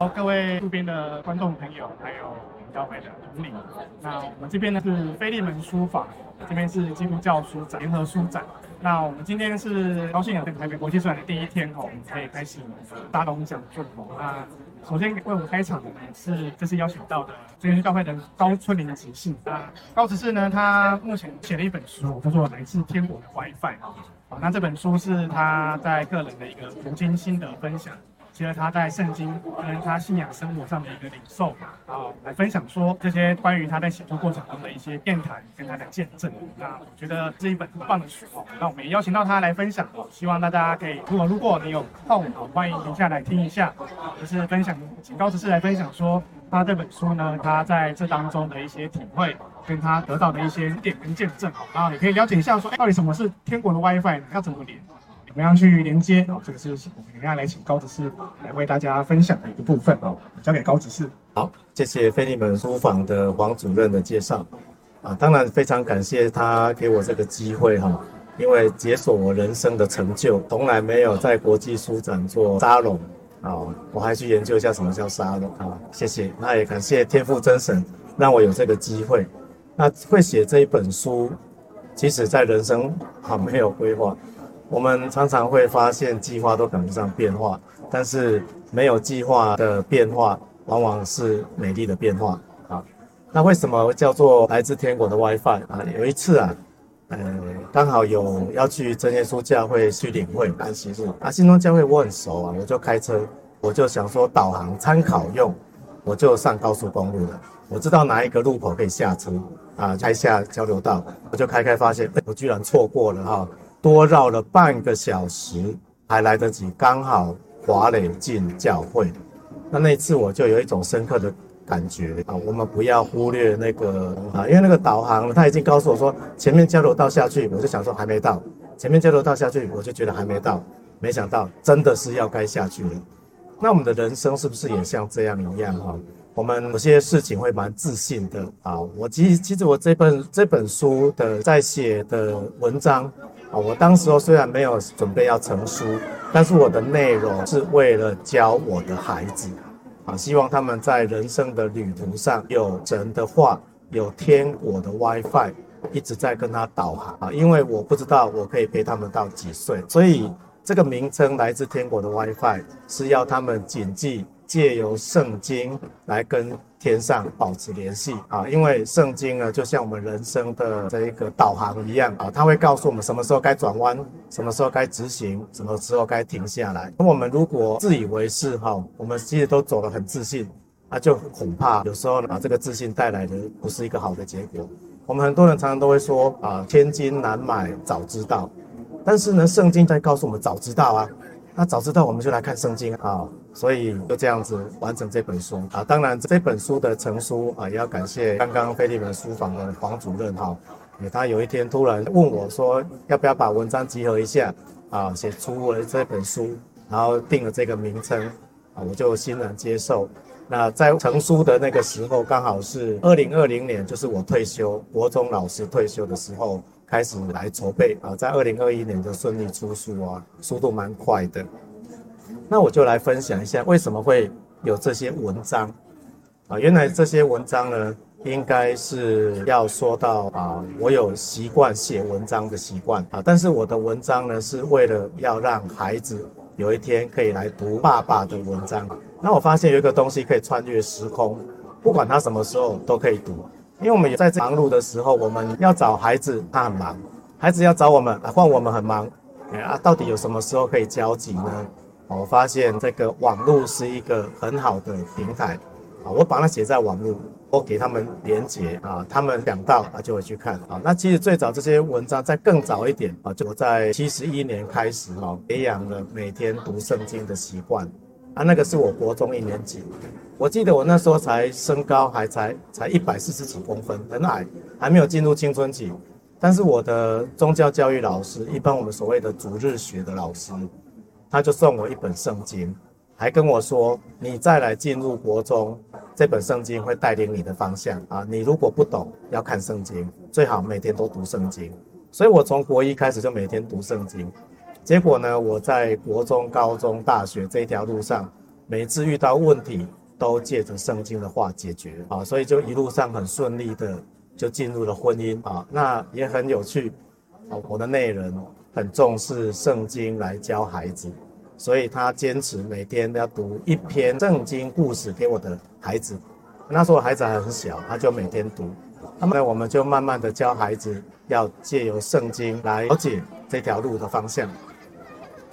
好，各位路边的观众朋友，还有教会的同领，那我们这边呢是腓利门书法，这边是基督教书展联合书展。那我们今天是高兴有台北国际书展的第一天哦，我们可以开始大龙讲座。那首先为我们开场的呢是这次邀请到的真耶稣教会的高春玲执事。那高执事呢，他目前写了一本书，叫做《来自天国的 WiFi》。好，那这本书是他在个人的一个读经心得分享。结合他在圣经跟他信仰生活上的一个领受啊，来分享说这些关于他在写作过程中的一些电台跟他的见证。那我觉得这一本很棒的书哦，那我们也邀请到他来分享哦，希望大家可以，如果如果你有空哦，欢迎留下来听一下，就是分享，请高执事来分享说他这本书呢，他在这当中的一些体会，跟他得到的一些点跟见证哦，然后你可以了解一下说，到底什么是天国的 WiFi，要怎么连？怎么样去连接？哦，这个是我们等下来请高执事来为大家分享的一个部分哦，交给高执事。好，谢谢腓利门书房的黄主任的介绍啊，当然非常感谢他给我这个机会哈，因为解锁我人生的成就，从来没有在国际书展做沙龙啊，我还去研究一下什么叫沙龙啊，谢谢。那也感谢天赋真神让我有这个机会。那会写这一本书，其实在人生啊没有规划。我们常常会发现计划都赶不上变化，但是没有计划的变化，往往是美丽的变化啊。那为什么叫做来自天国的 WiFi 啊？有一次啊，呃，刚好有要去真耶稣教会去领会安息日啊，新庄教会我很熟啊，我就开车，我就想说导航参考用，我就上高速公路了。我知道哪一个路口可以下车啊，开下交流道，我就开开发现，我居然错过了哈。多绕了半个小时，还来得及，刚好华磊进教会。那那次我就有一种深刻的感觉啊，我们不要忽略那个啊，因为那个导航他已经告诉我说前面交流道下去，我就想说还没到，前面交流道下去，我就觉得还没到，没想到真的是要该下去了。那我们的人生是不是也像这样一样哈？我们有些事情会蛮自信的啊。我其实其实我这本这本书的在写的文章啊。我当时候虽然没有准备要成书，但是我的内容是为了教我的孩子，啊，希望他们在人生的旅途上有神的话，有天国的 WiFi，一直在跟他导航啊，因为我不知道我可以陪他们到几岁，所以这个名称来自天国的 WiFi 是要他们谨记。借由圣经来跟天上保持联系啊，因为圣经呢，就像我们人生的这一个导航一样啊，它会告诉我们什么时候该转弯，什么时候该直行，什么时候该停下来。那我们如果自以为是哈，我们其实都走得很自信，那就恐怕有时候呢，把这个自信带来的不是一个好的结果。我们很多人常常都会说啊，千金难买早知道，但是呢，圣经在告诉我们早知道啊。那早知道我们就来看圣经啊，所以就这样子完成这本书啊。当然这本书的成书啊，也要感谢刚刚菲利门书房的黄主任哈，他有一天突然问我说，要不要把文章集合一下啊，写出了这本书，然后定了这个名称啊，我就欣然接受。那在成书的那个时候，刚好是二零二零年，就是我退休，国中老师退休的时候。开始来筹备啊，在二零二一年就顺利出书啊，速度蛮快的。那我就来分享一下为什么会有这些文章啊？原来这些文章呢，应该是要说到啊，我有习惯写文章的习惯啊，但是我的文章呢，是为了要让孩子有一天可以来读爸爸的文章。那我发现有一个东西可以穿越时空，不管他什么时候都可以读。因为我们也在忙碌的时候，我们要找孩子，他很忙；孩子要找我们，换我们很忙。哎啊，到底有什么时候可以交集呢？我发现这个网络是一个很好的平台啊，我把它写在网络，我给他们连接啊，他们想到啊就会去看啊。那其实最早这些文章在更早一点啊，就在七十一年开始哈，培养了每天读圣经的习惯啊。那个是我国中一年级。我记得我那时候才身高还才才一百四十几公分，很矮，还没有进入青春期。但是我的宗教教育老师，一般我们所谓的主日学的老师，他就送我一本圣经，还跟我说：“你再来进入国中，这本圣经会带领你的方向啊！你如果不懂，要看圣经，最好每天都读圣经。”所以，我从国一开始就每天读圣经。结果呢，我在国中、高中、大学这条路上。每次遇到问题都借着圣经的话解决啊，所以就一路上很顺利的就进入了婚姻啊，那也很有趣啊，我的内人很重视圣经来教孩子，所以他坚持每天都要读一篇圣经故事给我的孩子。那时候孩子还很小，他就每天读。那么，我们就慢慢的教孩子要借由圣经来了解这条路的方向。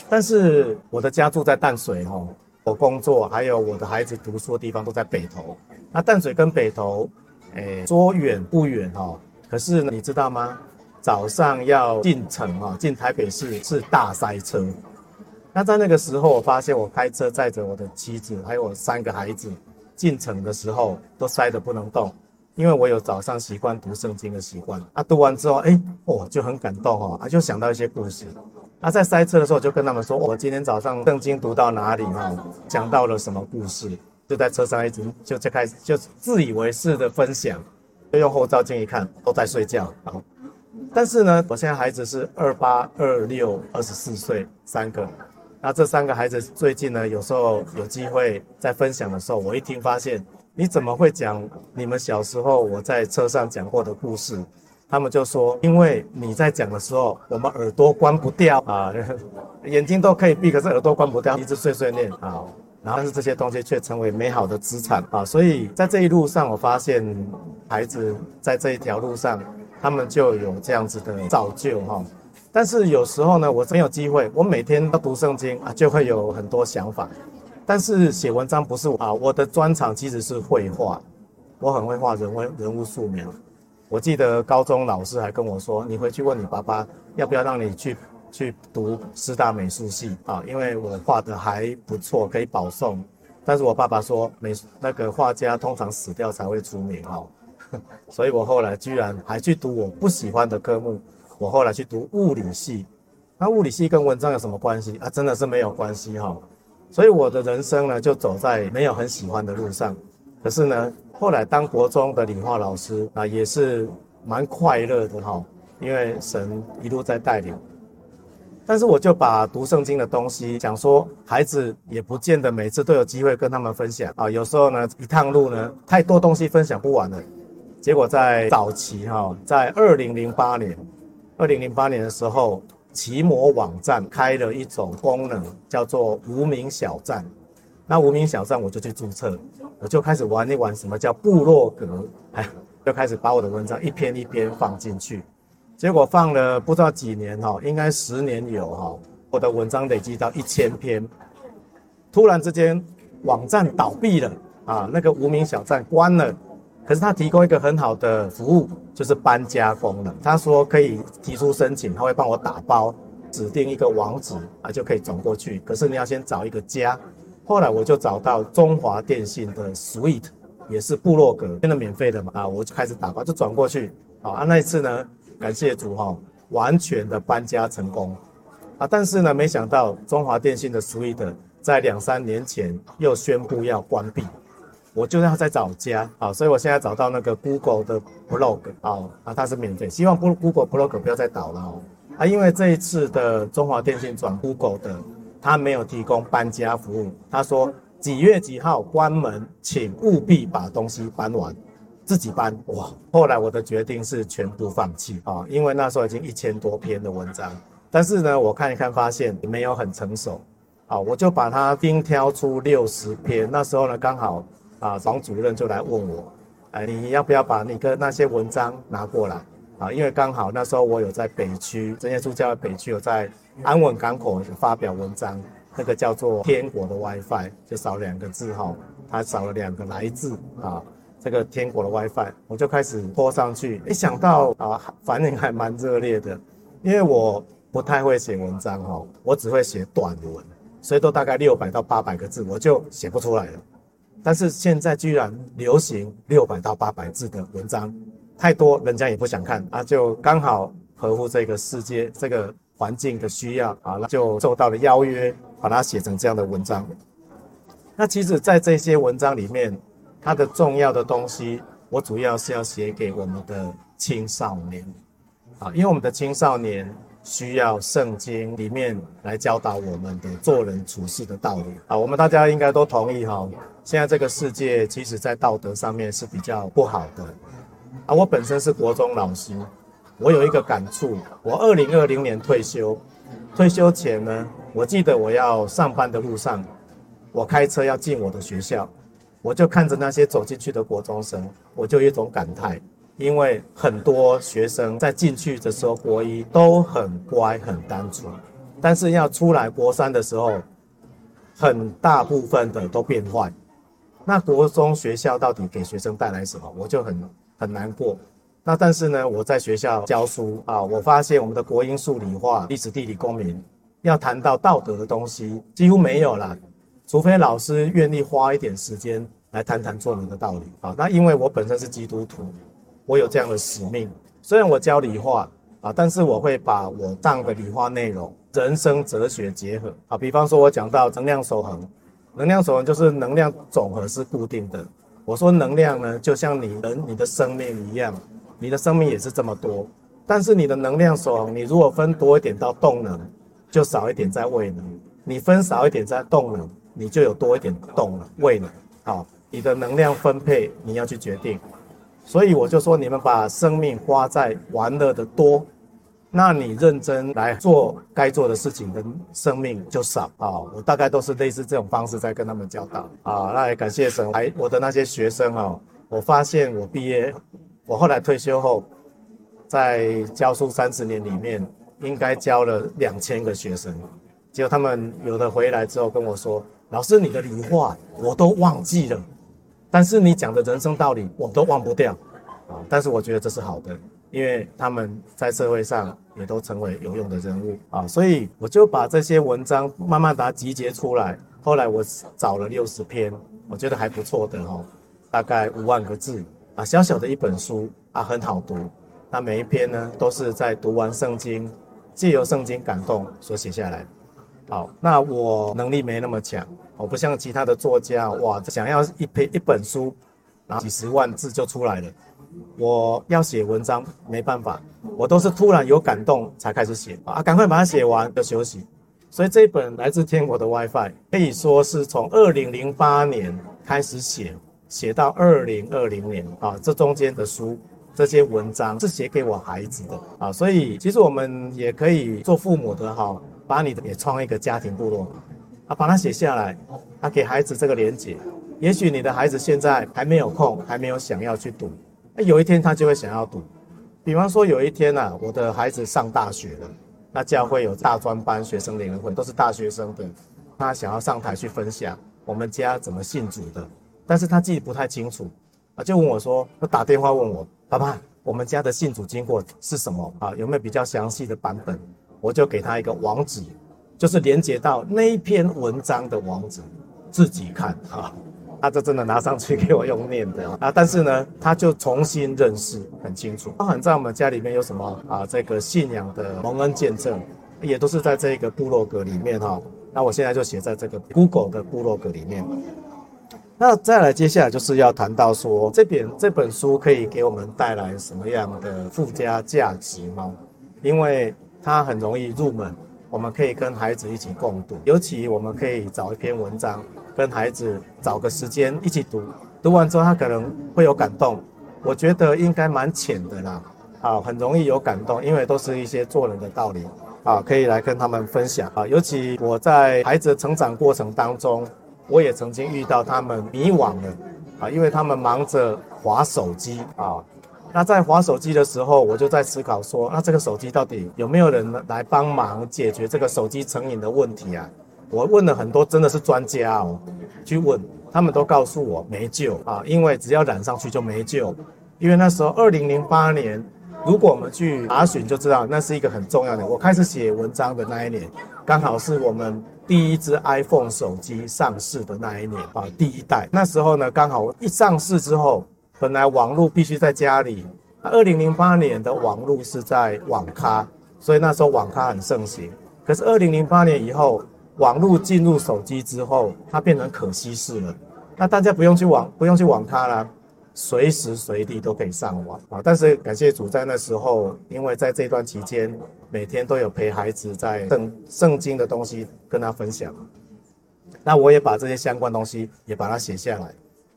但是我的家住在淡水哦，我工作还有我的孩子读书的地方都在北投。那淡水跟北投，诶，说远不远哦，可是，你知道吗？早上要进城啊，进台北市是大塞车。那在那个时候，我发现我开车载着我的妻子还有我三个孩子进城的时候，都塞得不能动，因为我有早上习惯读圣经的习惯。啊，读完之后，哎，哦，就很感动哦，啊，就想到一些故事。啊，在塞车的时候，我就跟他们说，我今天早上圣经读到哪里哈，讲到了什么故事，就在车上一直就就开始就自以为是的分享，就用后照镜一看，都在睡觉。但是呢，我现在孩子是二八、二六、二十四岁，三个。那这三个孩子最近呢，有时候有机会在分享的时候，我一听发现，你怎么会讲你们小时候我在车上讲过的故事？他们就说，因为你在讲的时候，我们耳朵关不掉啊，眼睛都可以闭，可是耳朵关不掉，一直碎碎念啊。然后但是这些东西却成为美好的资产啊。所以在这一路上，我发现孩子在这一条路上。他们就有这样子的造就哈，但是有时候呢，我没有机会，我每天都读圣经啊，就会有很多想法。但是写文章不是啊，我的专长其实是绘画，我很会画人物人物素描。我记得高中老师还跟我说，你回去问你爸爸，要不要让你去去读师大美术系啊？因为我画的还不错，可以保送。但是我爸爸说，美那个画家通常死掉才会出名哈。所以我后来居然还去读我不喜欢的科目，我后来去读物理系。那物理系跟文章有什么关系啊？真的是没有关系哈。所以我的人生呢，就走在没有很喜欢的路上。可是呢，后来当国中的理化老师啊，也是蛮快乐的哈，因为神一路在带领。但是我就把读圣经的东西讲说，孩子也不见得每次都有机会跟他们分享啊。有时候呢，一趟路呢，太多东西分享不完了。结果在早期哈，在二零零八年，二零零八年的时候，奇摩网站开了一种功能，叫做无名小站。那无名小站我就去注册，我就开始玩一玩什么叫部落格，哎，就开始把我的文章一篇一篇放进去。结果放了不知道几年哈，应该十年有哈，我的文章累积到一千篇。突然之间，网站倒闭了啊，那个无名小站关了。可是他提供一个很好的服务，就是搬家功能。他说可以提出申请，他会帮我打包，指定一个网址啊，就可以转过去。可是你要先找一个家。后来我就找到中华电信的 Sweet，也是部落格，真的免费的嘛啊，我就开始打包，就转过去。好啊，那一次呢，感谢主哈，完全的搬家成功啊。但是呢，没想到中华电信的 Sweet 在两三年前又宣布要关闭。我就要再找家啊，所以我现在找到那个 Google 的 blog 啊，啊，它是免费，希望 Google blog 不要再倒了哦，啊，因为这一次的中华电信转 Google 的，它没有提供搬家服务，他说几月几号关门，请务必把东西搬完，自己搬哇。后来我的决定是全部放弃啊，因为那时候已经一千多篇的文章，但是呢，我看一看发现没有很成熟，好，我就把它精挑出六十篇，那时候呢刚好。啊，王主任就来问我，哎，你要不要把你的那些文章拿过来？啊，因为刚好那时候我有在北区，真耶稣教会北区有在安稳港口发表文章，那个叫做“天国的 WiFi”，就少两个字哈，它少了两个来字啊，这个“天国的 WiFi”，我就开始拖上去，一想到啊，反应还蛮热烈的，因为我不太会写文章哈，我只会写短文，所以都大概六百到八百个字，我就写不出来了。但是现在居然流行六百到八百字的文章，太多人家也不想看啊，就刚好合乎这个世界这个环境的需要啊，那就受到了邀约，把它写成这样的文章。那其实，在这些文章里面，它的重要的东西，我主要是要写给我们的青少年啊，因为我们的青少年需要圣经里面来教导我们的做人处事的道理啊。我们大家应该都同意哈，现在这个世界其实在道德上面是比较不好的啊。我本身是国中老师，我有一个感触，我二零二零年退休，退休前呢，我记得我要上班的路上，我开车要进我的学校，我就看着那些走进去的国中生，我就有一种感叹。因为很多学生在进去的时候，国一都很乖很单纯，但是要出来国三的时候，很大部分的都变坏。那国中学校到底给学生带来什么？我就很很难过。那但是呢，我在学校教书啊，我发现我们的国英数理化、历史地理公民，要谈到道德的东西几乎没有了，除非老师愿意花一点时间来谈谈做人的道理啊。那因为我本身是基督徒。我有这样的使命，虽然我教理化啊，但是我会把我上的理化内容、人生哲学结合啊。比方说，我讲到能量守恒，能量守恒就是能量总和是固定的。我说能量呢，就像你人、你的生命一样，你的生命也是这么多，但是你的能量守恒，你如果分多一点到动能，就少一点在位能；你分少一点在动能，你就有多一点动能、位能。好，你的能量分配你要去决定。所以我就说，你们把生命花在玩乐的多，那你认真来做该做的事情的生命就少啊。我大概都是类似这种方式在跟他们教导啊。那也感谢神，还我的那些学生啊，我发现我毕业，我后来退休后，在教书三十年里面，应该教了两千个学生，结果他们有的回来之后跟我说：“老师，你的理化我都忘记了。”但是你讲的人生道理我都忘不掉，啊！但是我觉得这是好的，因为他们在社会上也都成为有用的人物啊，所以我就把这些文章慢慢把它集结出来。后来我找了六十篇，我觉得还不错的哦，大概五万个字啊，小小的一本书啊，很好读。那每一篇呢，都是在读完圣经，借由圣经感动所写下来。好，那我能力没那么强。我不像其他的作家，哇，想要一篇一本书，然后几十万字就出来了。我要写文章没办法，我都是突然有感动才开始写啊，赶快把它写完就休息。所以这一本来自天国的 WiFi 可以说是从二零零八年开始写，写到二零二零年啊，这中间的书这些文章是写给我孩子的啊，所以其实我们也可以做父母的哈，把你的也创一个家庭部落。啊，把它写下来，啊，给孩子这个连接。也许你的孩子现在还没有空，还没有想要去读，那有一天他就会想要读。比方说有一天啊，我的孩子上大学了，那教会有大专班、学生联会，都是大学生的，他想要上台去分享我们家怎么信主的，但是他记得不太清楚，啊，就问我说，他打电话问我，爸爸，我们家的信主经过是什么啊？有没有比较详细的版本？我就给他一个网址。就是连接到那一篇文章的网址，自己看啊，他这真的拿上去给我用念的啊，但是呢，他就重新认识很清楚，包含在我们家里面有什么啊，这个信仰的蒙恩见证，也都是在这个部落格里面哈。那我现在就写在这个 Google 的部落格里面。那再来，接下来就是要谈到说，这边这本书可以给我们带来什么样的附加价值吗？因为它很容易入门。我们可以跟孩子一起共读，尤其我们可以找一篇文章，跟孩子找个时间一起读。读完之后，他可能会有感动。我觉得应该蛮浅的啦，啊，很容易有感动，因为都是一些做人的道理啊，可以来跟他们分享啊。尤其我在孩子成长过程当中，我也曾经遇到他们迷惘了啊，因为他们忙着划手机啊。那在划手机的时候，我就在思考说，那这个手机到底有没有人来帮忙解决这个手机成瘾的问题啊？我问了很多，真的是专家哦，去问，他们都告诉我没救啊，因为只要染上去就没救。因为那时候二零零八年，如果我们去查询就知道，那是一个很重要的。我开始写文章的那一年，刚好是我们第一支 iPhone 手机上市的那一年啊，第一代。那时候呢，刚好一上市之后。本来网络必须在家里，二零零八年的网络是在网咖，所以那时候网咖很盛行。可是二零零八年以后，网络进入手机之后，它变成可稀释了。那大家不用去网不用去网咖了，随时随地都可以上网啊。但是感谢主，在那时候，因为在这段期间，每天都有陪孩子在圣圣经的东西跟他分享，那我也把这些相关东西也把它写下来，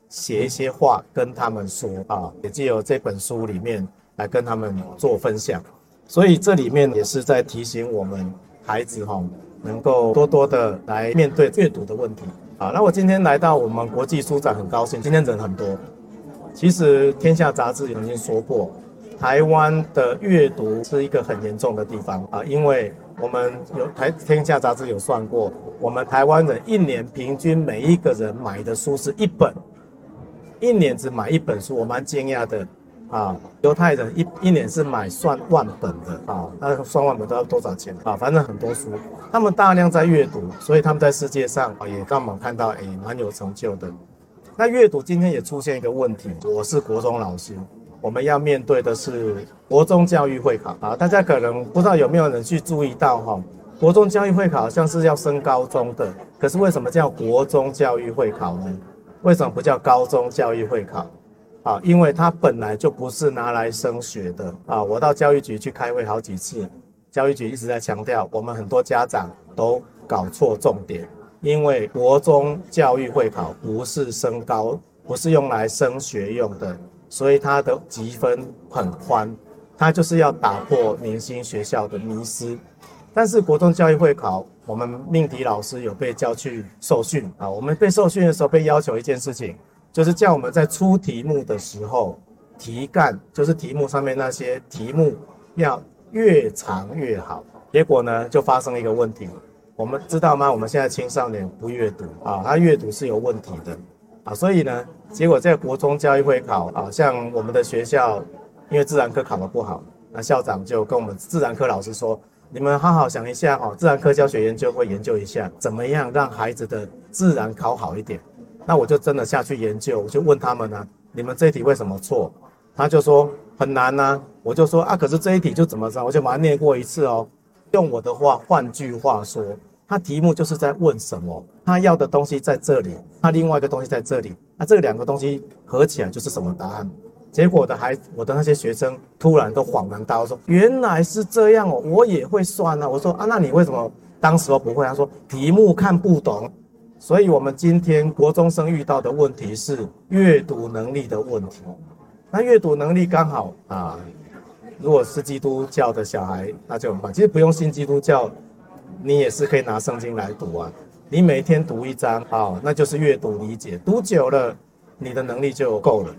写一些话跟他们说啊，也借由这本书里面来跟他们做分享。所以这里面也是在提醒我们孩子哈，能够多多的来面对阅读的问题。好，那我今天来到我们国际书展，很高兴，今天人很多。其实《天下杂志》曾经说过，台湾的阅读是一个很严重的地方啊，因为我们有台《天下杂志》有算过，我们台湾人一年平均每一个人买的书是一本，一年只买一本书，我蛮惊讶的啊。犹太人一一年是买算万本的啊，那算万本都要多少钱啊？反正很多书，他们大量在阅读，所以他们在世界上啊也让我们看到，诶，蛮有成就的。那阅读今天也出现一个问题，我是国中老师，我们要面对的是国中教育会考啊。大家可能不知道有没有人去注意到哈，国中教育会考好像是要升高中的，可是为什么叫国中教育会考呢？为什么不叫高中教育会考？啊，因为它本来就不是拿来升学的啊。我到教育局去开会好几次，教育局一直在强调，我们很多家长都搞错重点。因为国中教育会考不是升高，不是用来升学用的，所以它的积分很宽，它就是要打破明星学校的迷思。但是国中教育会考，我们命题老师有被叫去受训啊，我们被受训的时候被要求一件事情，就是叫我们在出题目的时候，题干就是题目上面那些题目要越长越好。结果呢，就发生了一个问题。我们知道吗？我们现在青少年不阅读啊，他阅读是有问题的啊，所以呢，结果在国中教育会考啊，像我们的学校，因为自然科考得不好，那校长就跟我们自然科老师说：“你们好好想一下哦，自然科教学研究会研究一下，怎么样让孩子的自然考好一点。”那我就真的下去研究，我就问他们呢：“你们这一题为什么错？”他就说很难呐，我就说啊，可是这一题就怎么着，我就把它念过一次哦。用我的话，换句话说，他题目就是在问什么？他要的东西在这里，他另外一个东西在这里，那这两个东西合起来就是什么答案？结果我的孩，我的那些学生突然都恍然大悟，说原来是这样哦，我也会算啊。我说啊，那你为什么当时候不会？他说题目看不懂。所以我们今天国中生遇到的问题是阅读能力的问题。那阅读能力刚好啊。如果是基督教的小孩，那就很棒。其实不用信基督教，你也是可以拿圣经来读啊。你每天读一章，啊，那就是阅读理解。读久了，你的能力就够了。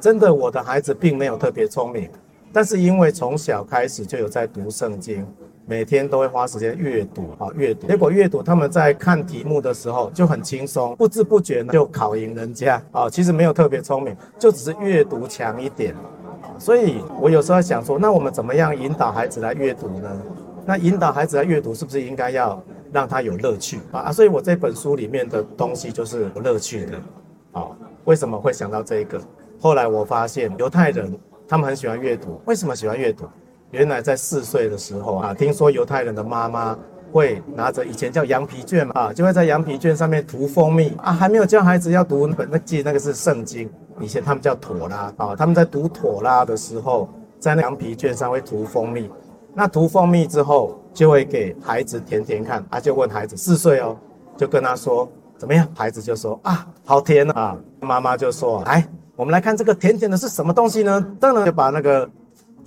真的，我的孩子并没有特别聪明，但是因为从小开始就有在读圣经，每天都会花时间阅读啊，阅读。结果阅读，他们在看题目的时候就很轻松，不知不觉呢就考赢人家啊。其实没有特别聪明，就只是阅读强一点。所以，我有时候想说，那我们怎么样引导孩子来阅读呢？那引导孩子来阅读，是不是应该要让他有乐趣啊？所以我这本书里面的东西就是有乐趣的。啊，为什么会想到这个？后来我发现犹太人他们很喜欢阅读，为什么喜欢阅读？原来在四岁的时候啊，听说犹太人的妈妈会拿着以前叫羊皮卷嘛，啊，就会在羊皮卷上面涂蜂蜜啊，还没有教孩子要读本，那记那个是圣经。以前他们叫妥拉啊，他们在读妥拉的时候，在那羊皮卷上会涂蜂蜜。那涂蜂蜜之后，就会给孩子甜甜看。啊就问孩子四岁哦，就跟他说怎么样？孩子就说啊，好甜啊！妈妈就说，来，我们来看这个甜甜的是什么东西呢？当然就把那个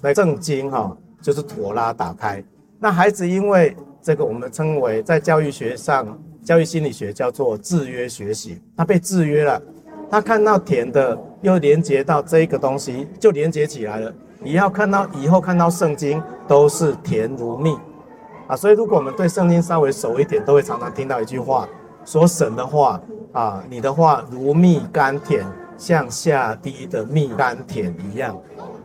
那圣经哈，就是妥拉打开。那孩子因为这个，我们称为在教育学上，教育心理学叫做制约学习，他被制约了。他看到甜的，又连接到这一个东西，就连接起来了。你要看到以后看到圣经都是甜如蜜啊，所以如果我们对圣经稍微熟一点，都会常常听到一句话，说神的话啊，你的话如蜜甘甜，像下滴的蜜甘甜一样。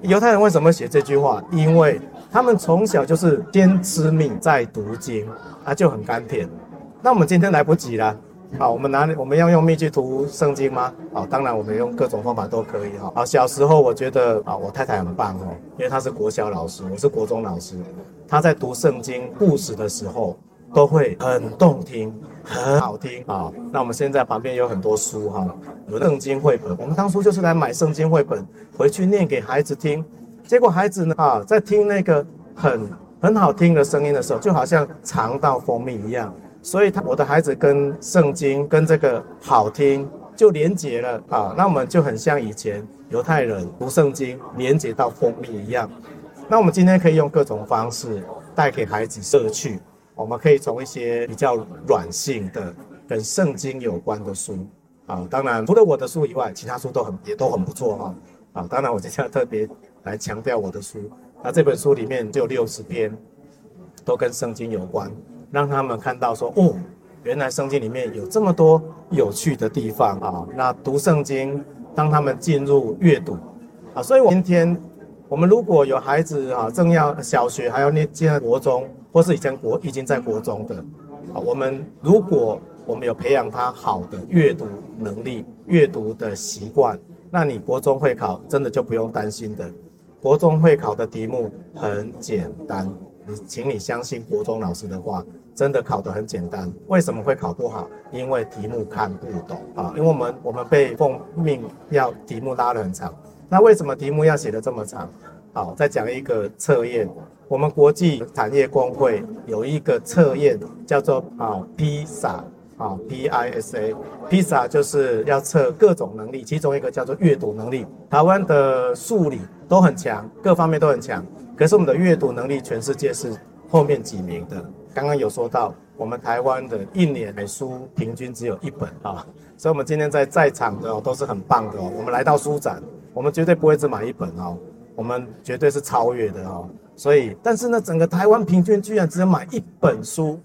犹太人为什么写这句话？因为他们从小就是先吃蜜再读经，啊，就很甘甜。那我们今天来不及了。好，我们拿我们要用蜜去读圣经吗？好，当然我们用各种方法都可以哈。好，小时候我觉得啊，我太太很棒哦，因为她是国小老师，我是国中老师。她在读圣经故事的时候，都会很动听，很好听啊。那我们现在旁边有很多书哈，有圣经绘本。我们当初就是来买圣经绘本回去念给孩子听，结果孩子呢啊，在听那个很很好听的声音的时候，就好像尝到蜂蜜一样。所以他我的孩子跟圣经跟这个好听就连结了啊。那我们就很像以前犹太人读圣经连结到蜂蜜一样。那我们今天可以用各种方式带给孩子乐趣。我们可以从一些比较软性的跟圣经有关的书啊，当然除了我的书以外，其他书都很也都很不错哈啊。当然我今天要特别来强调我的书。那这本书里面就有六十篇，都跟圣经有关，让他们看到说哦，原来圣经里面有这么多有趣的地方啊。那读圣经，当他们进入阅读啊，所以我今天。我们如果有孩子啊，正要小学还要念进国中，或是以前国已经在国中的，啊，我们如果我们有培养他好的阅读能力、阅读的习惯，那你国中会考真的就不用担心的。国中会考的题目很简单，你请你相信国中老师的话，真的考得很简单。为什么会考不好？因为题目看不懂啊，因为我们我们被奉命要题目拉得很长。那为什么题目要写得这么长？好，再讲一个测验。我们国际产业工会有一个测验，叫做啊 PISA 啊 P I S A，PISA 就是要测各种能力，其中一个叫做阅读能力。台湾的数理都很强，各方面都很强，可是我们的阅读能力全世界是后面几名的。刚刚有说到，我们台湾的一年买书平均只有一本啊，所以我们今天在在场的都是很棒的。我们来到书展。我们绝对不会只买一本哦，我们绝对是超越的哦。所以，但是呢，整个台湾平均居然只有买一本书，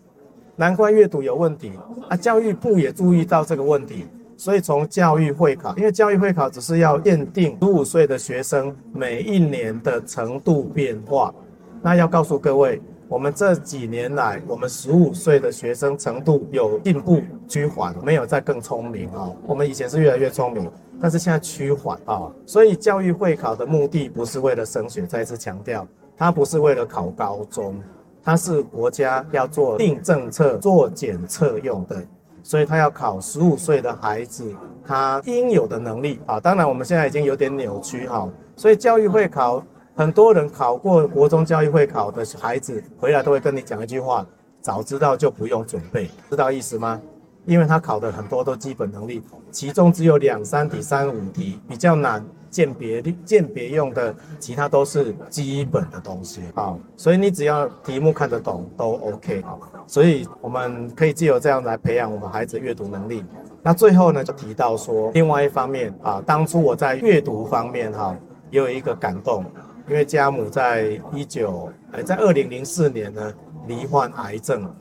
难怪阅读有问题啊！教育部也注意到这个问题，所以从教育会考，因为教育会考只是要验定十五岁的学生每一年的程度变化，那要告诉各位，我们这几年来，我们十五岁的学生程度有进步趋缓，没有再更聪明啊。我们以前是越来越聪明。但是现在趋缓啊，所以教育会考的目的不是为了升学，再次强调，它不是为了考高中，它是国家要做定政策、做检测用的，所以它要考十五岁的孩子他应有的能力啊。当然我们现在已经有点扭曲哈，所以教育会考很多人考过国中教育会考的孩子回来都会跟你讲一句话：早知道就不用准备，知道意思吗？因为他考的很多都基本能力，其中只有两三题、三五题比较难鉴别鉴别用的，其他都是基本的东西啊。所以你只要题目看得懂都 OK 啊。所以我们可以借由这样来培养我们孩子阅读能力。那最后呢，就提到说，另外一方面啊，当初我在阅读方面哈，也有一个感动，因为家母在一九呃在二零零四年呢罹患癌症。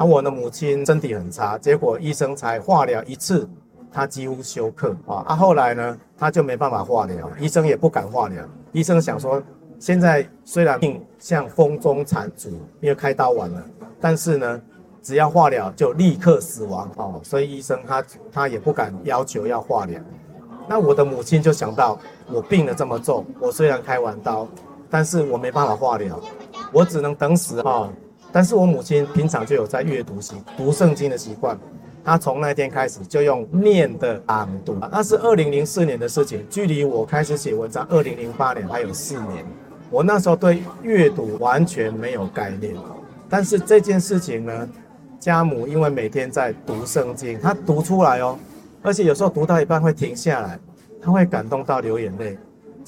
那、啊、我的母亲身体很差，结果医生才化疗一次，她几乎休克啊。啊，后来呢，她就没办法化疗，医生也不敢化疗。医生想说，现在虽然病像风中残烛，因为开刀完了，但是呢，只要化疗就立刻死亡哦。所以医生他他也不敢要求要化疗。那我的母亲就想到，我病得这么重，我虽然开完刀，但是我没办法化疗，我只能等死啊。但是我母亲平常就有在阅读习读圣经的习惯，她从那天开始就用念的朗读，那是二零零四年的事情，距离我开始写文章二零零八年还有四年，我那时候对阅读完全没有概念，但是这件事情呢，家母因为每天在读圣经，她读出来哦，而且有时候读到一半会停下来，她会感动到流眼泪。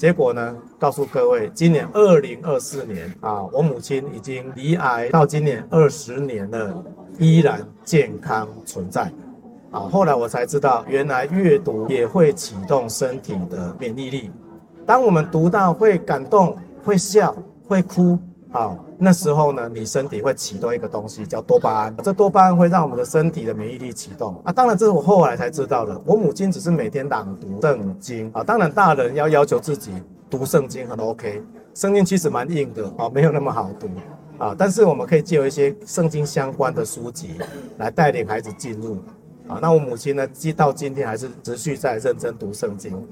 结果呢，告诉各位，今年二零二四年啊，我母亲已经罹癌到今年二十年了，依然健康存在。啊，后来我才知道，原来阅读也会启动身体的免疫力。当我们读到会感动、会笑、会哭。啊，那时候呢，你身体会启动一个东西叫多巴胺，这多巴胺会让我们的身体的免疫力启动啊。当然，这是我后来才知道的。我母亲只是每天朗读圣经啊。当然，大人要要求自己读圣经很 OK。圣经其实蛮硬的啊，没有那么好读啊。但是我们可以借由一些圣经相关的书籍来带领孩子进入啊。那我母亲呢，直到今天还是持续在认真读圣经。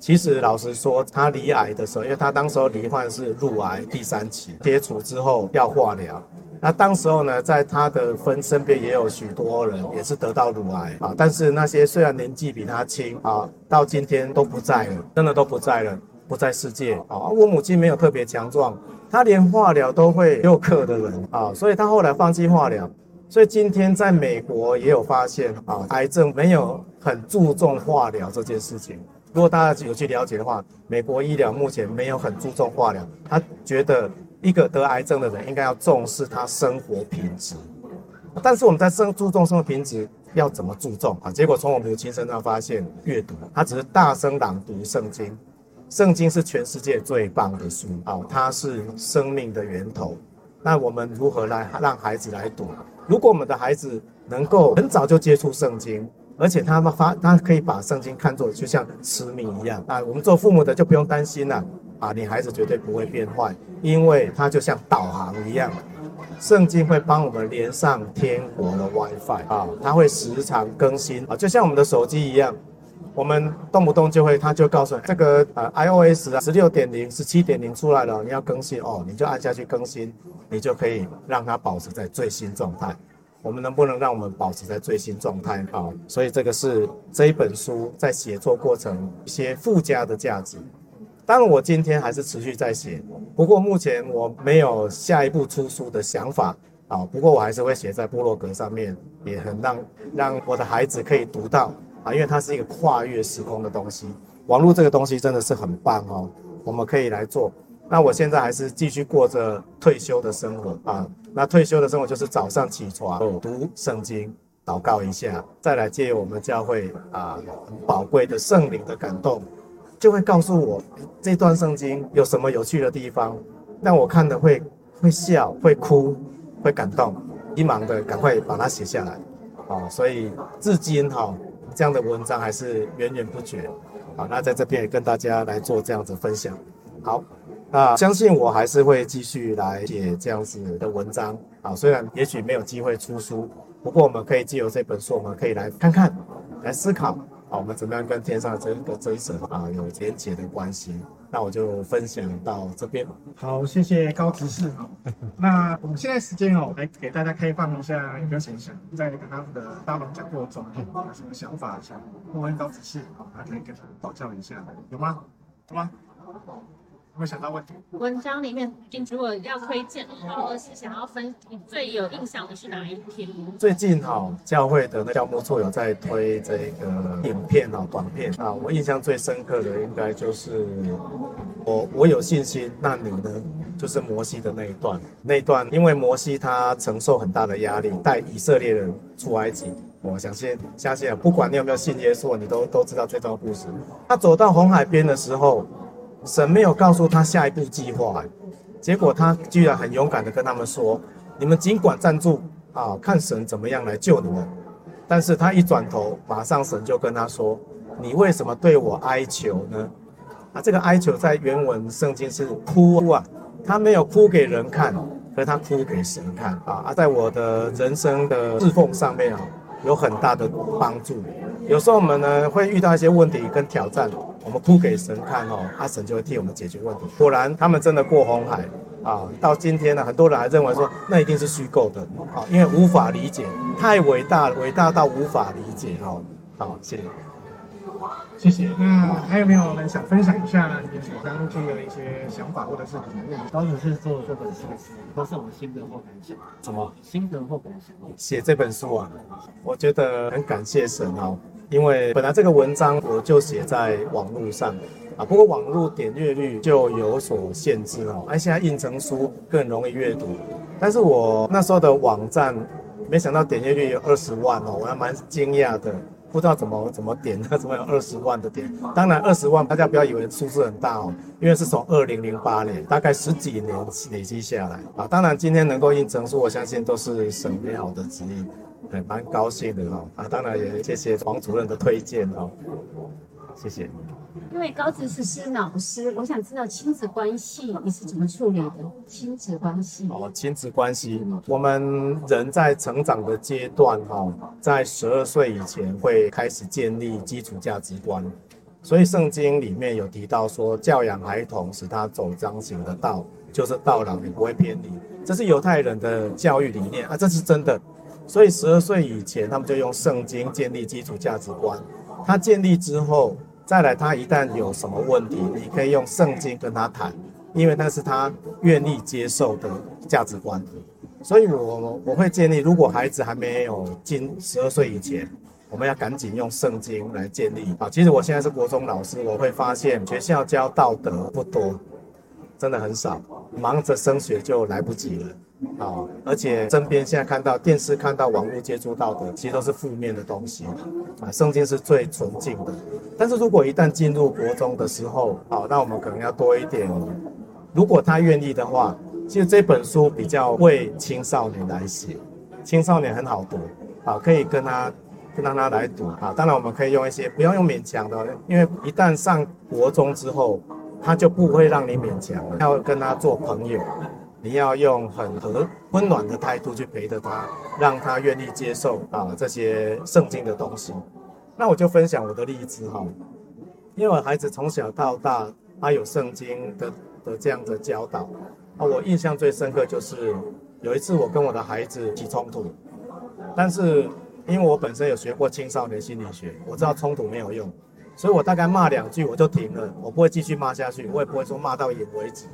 其实老实说，他罹癌的时候，因为他当时候罹患是乳癌第三期，切除之后要化疗，那当时候呢，在他的分身边也有许多人也是得到乳癌啊，但是那些虽然年纪比他轻啊，到今天都不在了，真的都不在了，不在世界啊。我母亲没有特别强壮，她连化疗都会休克的人啊，所以她后来放弃化疗。所以今天在美国也有发现啊，癌症没有很注重化疗这件事情。如果大家有去了解的话，美国医疗目前没有很注重化疗，他觉得。一个得癌症的人应该要重视他生活品质，但是我们在生注重生活品质要怎么注重啊？结果从我母亲身上发现，阅读，他只是大声朗读圣经，圣经是全世界最棒的书啊，它是生命的源头。那我们如何来让孩子来读？如果我们的孩子能够很早就接触圣经，而且他们发他可以把圣经看作就像吃蜜一样啊，我们做父母的就不用担心了。啊，你孩子绝对不会变坏，因为它就像导航一样，圣经会帮我们连上天国的 WiFi 啊，它会时常更新啊，就像我们的手机一样，我们动不动就会，它就告诉你这个呃 iOS 啊十六点零、十七点零出来了，你要更新哦，你就按下去更新，你就可以让它保持在最新状态。我们能不能让我们保持在最新状态啊？所以这个是这一本书在写作过程一些附加的价值。当然，我今天还是持续在写，不过目前我没有下一步出书的想法啊。不过我还是会写在部落格上面，也很让让我的孩子可以读到啊，因为它是一个跨越时空的东西。网络这个东西真的是很棒哦，我们可以来做。那我现在还是继续过着退休的生活啊。那退休的生活就是早上起床读圣经，祷告一下，再来借我们教会啊很宝贵的圣灵的感动。就会告诉我这段圣经有什么有趣的地方，让我看的会会笑、会哭、会感动，急忙的赶快把它写下来，啊，所以至今哈这样的文章还是源源不绝，好，那在这边也跟大家来做这样子分享，好，那相信我还是会继续来写这样子的文章，啊，虽然也许没有机会出书，不过我们可以借由这本书，我们可以来看看，来思考。啊，我们怎么样跟天上的这个真神啊有连结的关系？那我就分享到这边。好，谢谢高执事。那我们现在时间哦，来给大家开放一下，有没有想想在刚刚的大龙讲座中有什么想法？想问问高执事，好，他可以跟他讨教一下，有吗？有吗？会想到问题。文章里面，你如果要推荐的话，或者是想要分，你最有印象的是哪一篇？最近哈，教会的那教牧处有在推这个影片啊，短片啊，我印象最深刻的应该就是我我有信心，那你呢？就是摩西的那一段，那一段，因为摩西他承受很大的压力，带以色列人出埃及。我相信，相信啊，不管你有没有信耶稣，你都都知道这段故事。他走到红海边的时候。神没有告诉他下一步计划，结果他居然很勇敢地跟他们说：“你们尽管站住啊，看神怎么样来救你们。”但是他一转头，马上神就跟他说：“你为什么对我哀求呢？”啊，这个哀求在原文圣经是哭啊，他没有哭给人看，可是他哭给神看啊。啊，在我的人生的侍奉上面啊，有很大的帮助。有时候我们呢会遇到一些问题跟挑战。我们哭给神看哦，阿神就会替我们解决问题。果然，他们真的过红海啊！到今天呢，很多人还认为说那一定是虚构的啊，因为无法理解，太伟大了，伟大到无法理解哦。好，谢谢，谢谢。那还有没有人想分享一下你手上这个一些想法或者是什么？高执事做这本书都是我心得或感想。什么？心得或感想？写这本书啊，我觉得很感谢神哦。因为本来这个文章我就写在网络上啊，不过网络点阅率就有所限制哦。而现在印成书更容易阅读，但是我那时候的网站没想到点阅率有二十万哦，我还蛮惊讶的，不知道怎么怎么点，怎么有二十万的点？当然二十万大家不要以为数字很大哦，因为是从二零零八年大概十几年累积下来啊。当然今天能够印成书，我相信都是神美好的指引，还，蛮高兴的哦啊！当然也谢谢黄主任的推荐哦，谢谢。因为高执事是老师，我想知道亲子关系你是怎么处理的？亲子关系哦，亲子关系，我们人在成长的阶段哈，在十二岁以前会开始建立基础价值观，所以圣经里面有提到说，教养孩童，使他走当行的道，就是道老也不会偏离。这是犹太人的教育理念啊，这是真的。所以十二岁以前，他们就用圣经建立基础价值观。他建立之后，再来他一旦有什么问题，你可以用圣经跟他谈，因为那是他愿意接受的价值观。所以我我会建议，如果孩子还没有进十二岁以前，我们要赶紧用圣经来建立啊。其实我现在是国中老师，我会发现学校教道德不多。真的很少，忙着升学就来不及了啊、而且身边现在看到电视、看到网络接触到的，其实都是负面的东西啊。圣经是最纯净的，但是如果一旦进入国中的时候，好、那我们可能要多一点。如果他愿意的话，其实这本书比较为青少年来写，青少年很好读啊、可以跟他让他来读啊、当然，我们可以用一些不要用勉强的，因为一旦上国中之后。他就不会让你勉强了，要跟他做朋友，你要用很和温暖的态度去陪着他，让他愿意接受啊这些圣经的东西。那我就分享我的例子哈，因为我孩子从小到大，他有圣经的的这样的教导啊，我印象最深刻就是有一次我跟我的孩子起冲突，但是因为我本身有学过青少年心理学，我知道冲突没有用。所以我大概骂两句我就停了，我不会继续骂下去，我也不会说骂到赢为止。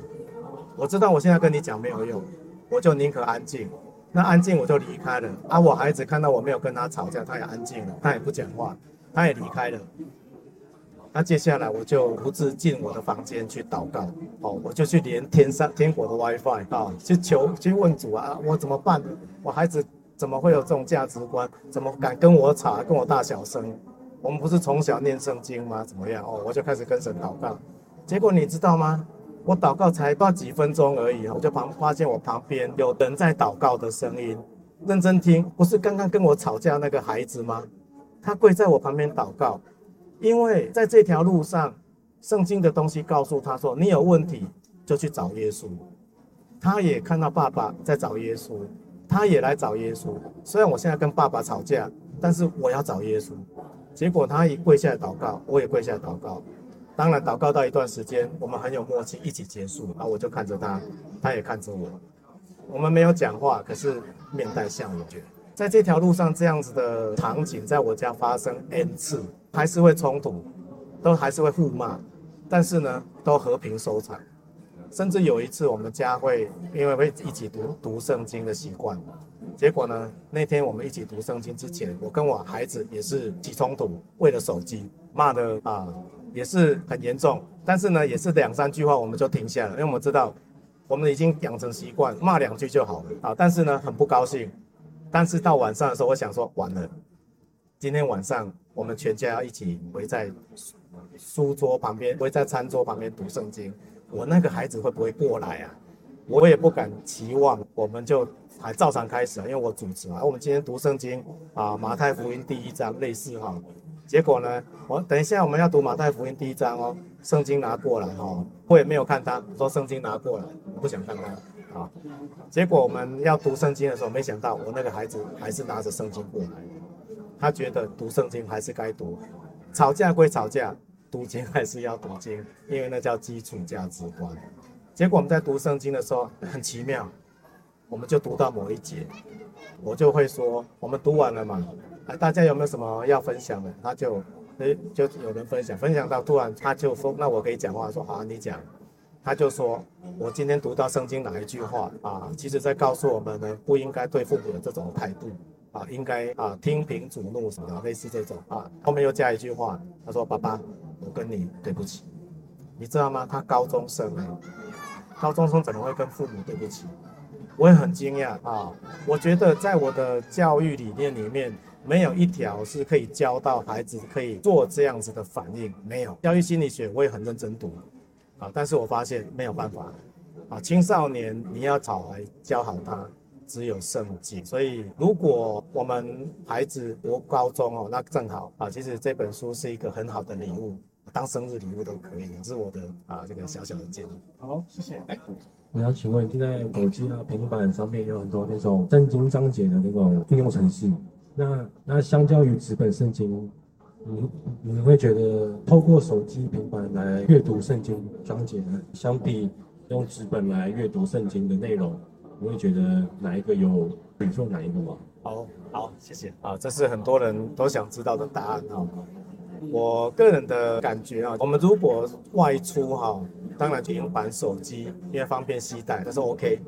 我知道我现在跟你讲没有用，我就宁可安静。那安静我就离开了。啊，我孩子看到我没有跟他吵架，他也安静了，他也不讲话，他也离开了。那接下来我就独自进我的房间去祷告。哦，我就去连天上天国的 WiFi 啊，去求去问主啊，我怎么办？我孩子怎么会有这种价值观？怎么敢跟我吵，跟我大小声？我们不是从小念圣经吗？怎么样哦？我就开始跟神祷告，结果你知道吗？我祷告才不到几分钟而已，我就旁发现我旁边有人在祷告的声音，认真听，不是刚刚跟我吵架那个孩子吗？他跪在我旁边祷告，因为在这条路上，圣经的东西告诉他说，你有问题就去找耶稣。他也看到爸爸在找耶稣，他也来找耶稣。虽然我现在跟爸爸吵架，但是我要找耶稣。结果他一跪下来祷告，我也跪下来祷告。当然，祷告到一段时间，我们很有默契，一起结束。然后我就看着他，他也看着我。我们没有讲话，可是面带笑容。在这条路上，这样子的场景在我家发生 N 次，还是会冲突，都还是会互骂，但是呢，都和平收场。甚至有一次，我们家会因为会一起读读圣经的习惯，结果呢，那天我们一起读圣经之前，我跟我孩子也是起冲突，为了手机骂的啊，也是很严重。但是呢，也是两三句话我们就停下了，因为我们知道我们已经养成习惯，骂两句就好了啊。但是呢，很不高兴。但是到晚上的时候，我想说完了，今天晚上我们全家要一起围在书桌旁边，围在餐桌旁边读圣经。我那个孩子会不会过来啊？我也不敢期望，我们就还照常开始啊，因为我主持啊。我们今天读圣经啊，马太福音第一章类似哈。结果呢，我等一下我们要读马太福音第一章哦，圣经拿过来哦，我也没有看他，说圣经拿过来，我不想看他啊。结果我们要读圣经的时候，没想到我那个孩子还是拿着圣经过来，他觉得读圣经还是该读，吵架归吵架。读经还是要读经，因为那叫基础价值观。结果我们在读圣经的时候很奇妙，我们就读到某一节，我就会说我们读完了嘛，啊大家有没有什么要分享的？他就诶就有人分享，分享到突然他就说，那我可以讲话，说好，你讲。他就说我今天读到圣经哪一句话啊？其实在告诉我们呢，不应该对父母有这种态度。啊，应该啊，听凭主怒什么的，类似这种啊。后面又加一句话，他说：“爸爸，我跟你对不起。”你知道吗？他高中生哎，高中生怎么会跟父母对不起？我也很惊讶啊。我觉得在我的教育理念里面，没有一条是可以教到孩子可以做这样子的反应，没有。教育心理学我也很认真读啊，但是我发现没有办法啊。青少年你要找来教好他。只有圣经，所以如果我们孩子读高中哦，那正好啊。其实这本书是一个很好的礼物，当生日礼物都可以，是我的啊这个小小的建议。好，谢谢。哎，我要请问，现在手机啊、平板上面有很多那种圣经章节的那种应用程式，那那相较于纸本圣经，你你会觉得透过手机、平板来阅读圣经章节，相比用纸本来阅读圣经的内容？你会觉得哪一个有比重哪一个吗？好，好，谢谢啊，这是很多人都想知道的答案哈。我个人的感觉啊，我们如果外出哈，当然平板手机因为方便携带，这是 OK。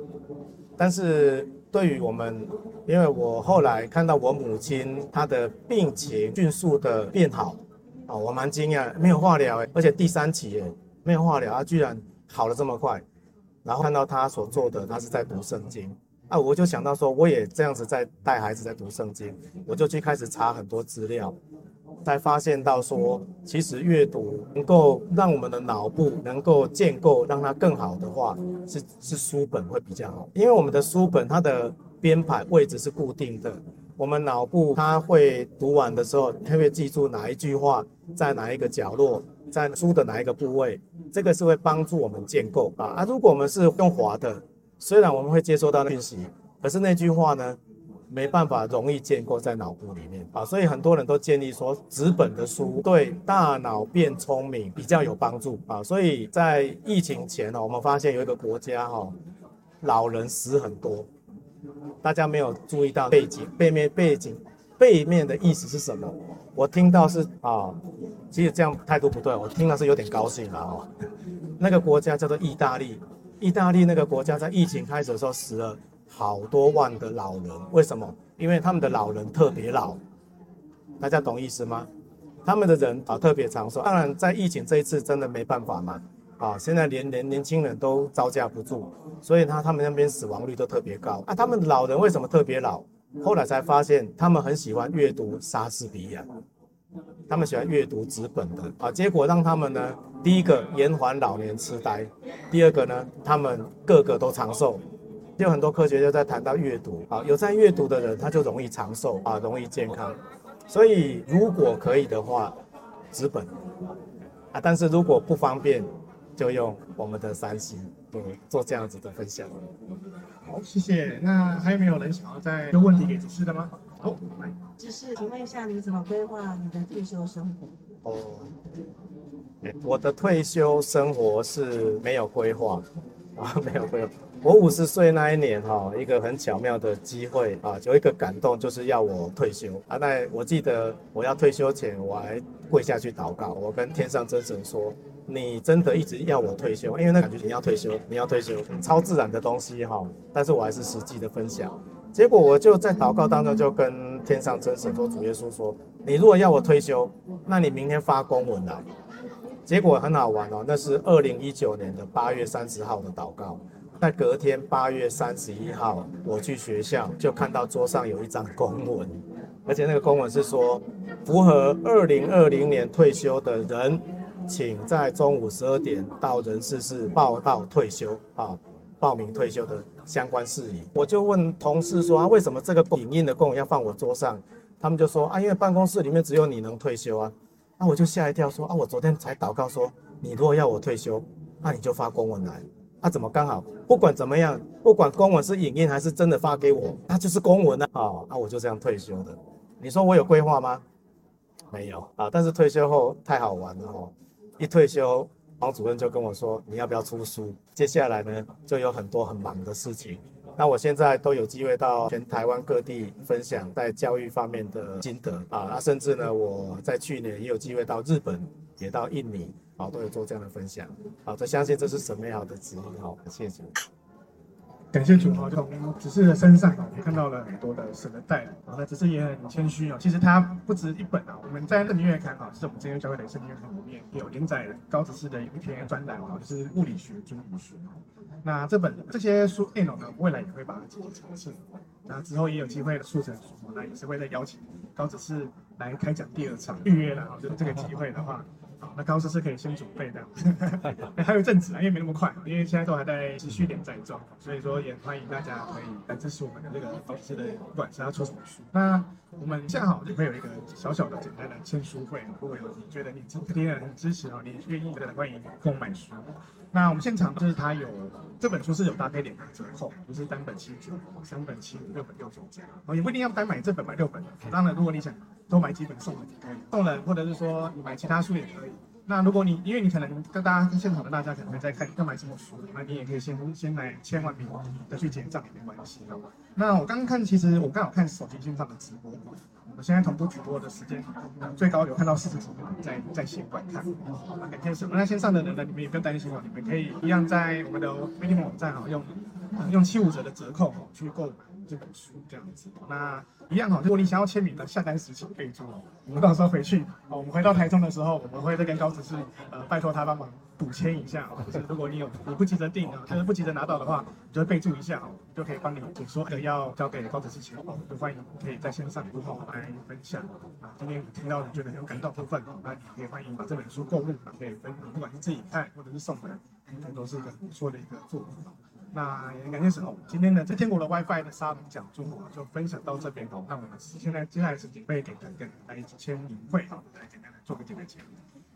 但是对于我们，因为我后来看到我母亲她的病情迅速的变好，啊，我蛮惊讶，没有化疗诶，而且第三期诶，没有化疗，她居然好了这么快。然后看到她所做的，她是在读圣经，啊，我就想到说，我也这样子在带孩子在读圣经，我就去开始查很多资料。才发现到说，其实阅读能够让我们的脑部能够建构，让它更好的话，是是书本会比较好，因为我们的书本它的编排位置是固定的，我们脑部它会读完的时候，它会记住哪一句话在哪一个角落，在书的哪一个部位，这个是会帮助我们建构啊。啊，如果我们是用滑的，虽然我们会接收到讯息，可是那句话呢？没办法容易建构在脑部里面啊，所以很多人都建议说，纸本的书对大脑变聪明比较有帮助啊。所以在疫情前呢，我们发现有一个国家哈，老人死很多，大家没有注意到背景，背面背景背面的意思是什么？我听到是啊，其实这样态度不对，我听到是有点高兴了哦。那个国家叫做意大利，意大利那个国家在疫情开始的时候死了。好多万的老人，为什么？因为他们的老人特别老，大家懂意思吗？他们的人啊特别长寿。当然，在疫情这一次真的没办法嘛，啊，现在连连年轻人都招架不住，所以他他们那边死亡率都特别高。啊，他们老人为什么特别老？后来才发现，他们很喜欢阅读莎士比亚，他们喜欢阅读纸本的啊，结果让他们呢，第一个延缓老年痴呆，第二个呢，他们个个都长寿。有很多科学家在谈到阅读啊，有在阅读的人，他就容易长寿啊，容易健康。所以如果可以的话，纸本啊，但是如果不方便，就用我们的三星对，做这样子的分享。好，谢谢。那还有没有人想要再有问题给执事的吗？好，来，执事，请问一下，你怎么规划你的退休生活？哦，我的退休生活是没有规划啊，没有规划。我五十岁那一年哈，一个很巧妙的机会啊，有一个感动，就是要我退休啊。那我记得我要退休前，我还跪下去祷告，我跟天上真神说：“你真的一直要我退休，因为那感觉你要退休，你要退休，超自然的东西哈。”但是我还是实际的分享。结果我就在祷告当中就跟天上真神说：“主耶稣说，你如果要我退休，那你明天发公文来。”结果很好玩哦，那是二零一九年的八月三十号的祷告。在隔天八月三十一号，我去学校就看到桌上有一张公文，而且那个公文是说，符合二零二零年退休的人，请在中午十二点到人事室报到退休啊，报名退休的相关事宜。我就问同事说啊，为什么这个影印的公文要放我桌上？他们就说啊，因为办公室里面只有你能退休啊。那我就吓一跳说啊，我昨天才祷告说，你如果要我退休，那你就发公文来。他、怎么刚好？不管怎么样，不管公文是影印还是真的发给我，他就是公文啊！啊，那我就这样退休的。你说我有规划吗？没有啊。但是退休后太好玩了哦！一退休，王主任就跟我说：“你要不要出书？”接下来呢，就有很多很忙的事情。那我现在都有机会到全台湾各地分享在教育方面的心得啊。那甚至呢，我在去年也有机会到日本，也到印尼。好，都有做这样的分享。好，这相信这是神美好的指引。好，谢谢。感谢主啊，从执事的身上啊，我们看到了很多的神的带领啊。那执事也很谦虚啊。其实他不止一本啊。我们在圣经月刊啊，是我们今天教会的圣经月刊里面有连载高执事的一篇专栏啊，就是物理学中语书。那这本这些书内容呢，未来也会把它进行呈现。那之后也有机会速成书，那也是会再邀请高执事来开讲第二场预约了啊。就是这个机会的话。好，那高斯是可以先准备这样，还有一阵子啊，因为没那么快，因为现在都还在持续连载中，所以说也欢迎大家可以来支持我们的这个高斯的，不管是要出什么书。那我们现在好也会有一个小小的简单的签书会，如果有你觉得你今天很支持啊，你愿意的，欢迎购买书。那我们现场就是它有这本书是有搭配两个折扣，不是单本七九，三本七五，六本六九折。哦，也不一定要单买这本买六本，当然如果你想多买几本送人，送人或者是说你买其他书也可以。那如果你因为你可能跟大家现场的大家可能在看要买什么书，那你也可以先先来千万别再去结账也没关系。那我刚刚看，其实我刚好看手机线上的直播，我现在同步直播的时间最高有看到四十几人在在线观看。感谢什么？那线上的人呢，你们也不用担心哦，你们可以一样在我们的 Feedly 网站哈，用用七五折的折扣去购买这本书这样子。那一样哈，如果你想要签名的，下单时请备注哦。我们到时候回去，哦，我们回到台中的时候，我们会再跟高执事呃拜托他帮忙补签一下哦。就是如果你有你不急着订啊，就是不急着拿到的话，你就备注一下哦，就可以帮你解说的要交给高执事前，就欢迎可以在线上之后来分享啊。今天听到你觉得有感动部分哦，那你可以欢迎把这本书购入，可以分不管是自己看或者是送人，这都是一个不错的一个作品。那也感谢沈总，今天呢，在天国的 WiFi 的沙龙讲座就分享到这边哦。那我们现在接下来是准备给大家一起签名会啊，来简单的做个简单签名。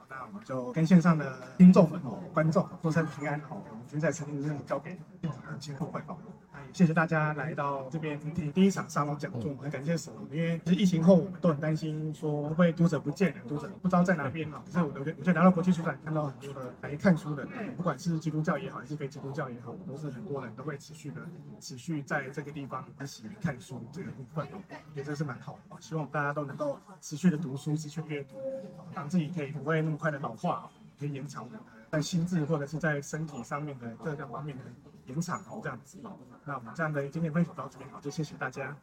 那我们就跟线上的听众们哦、观众说声平安哦。我们今天在曾经任务交给现场的签名会哦。谢谢大家来到这边听第一场沙龙讲座，很感谢神，因为其实疫情后我们都很担心说会读者不见了，读者不知道在哪边啊。可是我觉得，我觉得来到国际书展看到很多的来看书的，不管是基督教也好，还是非基督教也好，都是很多人都会持续的持续在这个地方一起看书这个部分，我觉得这是蛮好的。希望大家都能够持续的读书，持续阅读，让自己可以不会那么快的老化，可以延长在心智或者是在身体上面的各个方面的延长，这样子。那我们这样的今天分享到这边，好，就谢谢大家。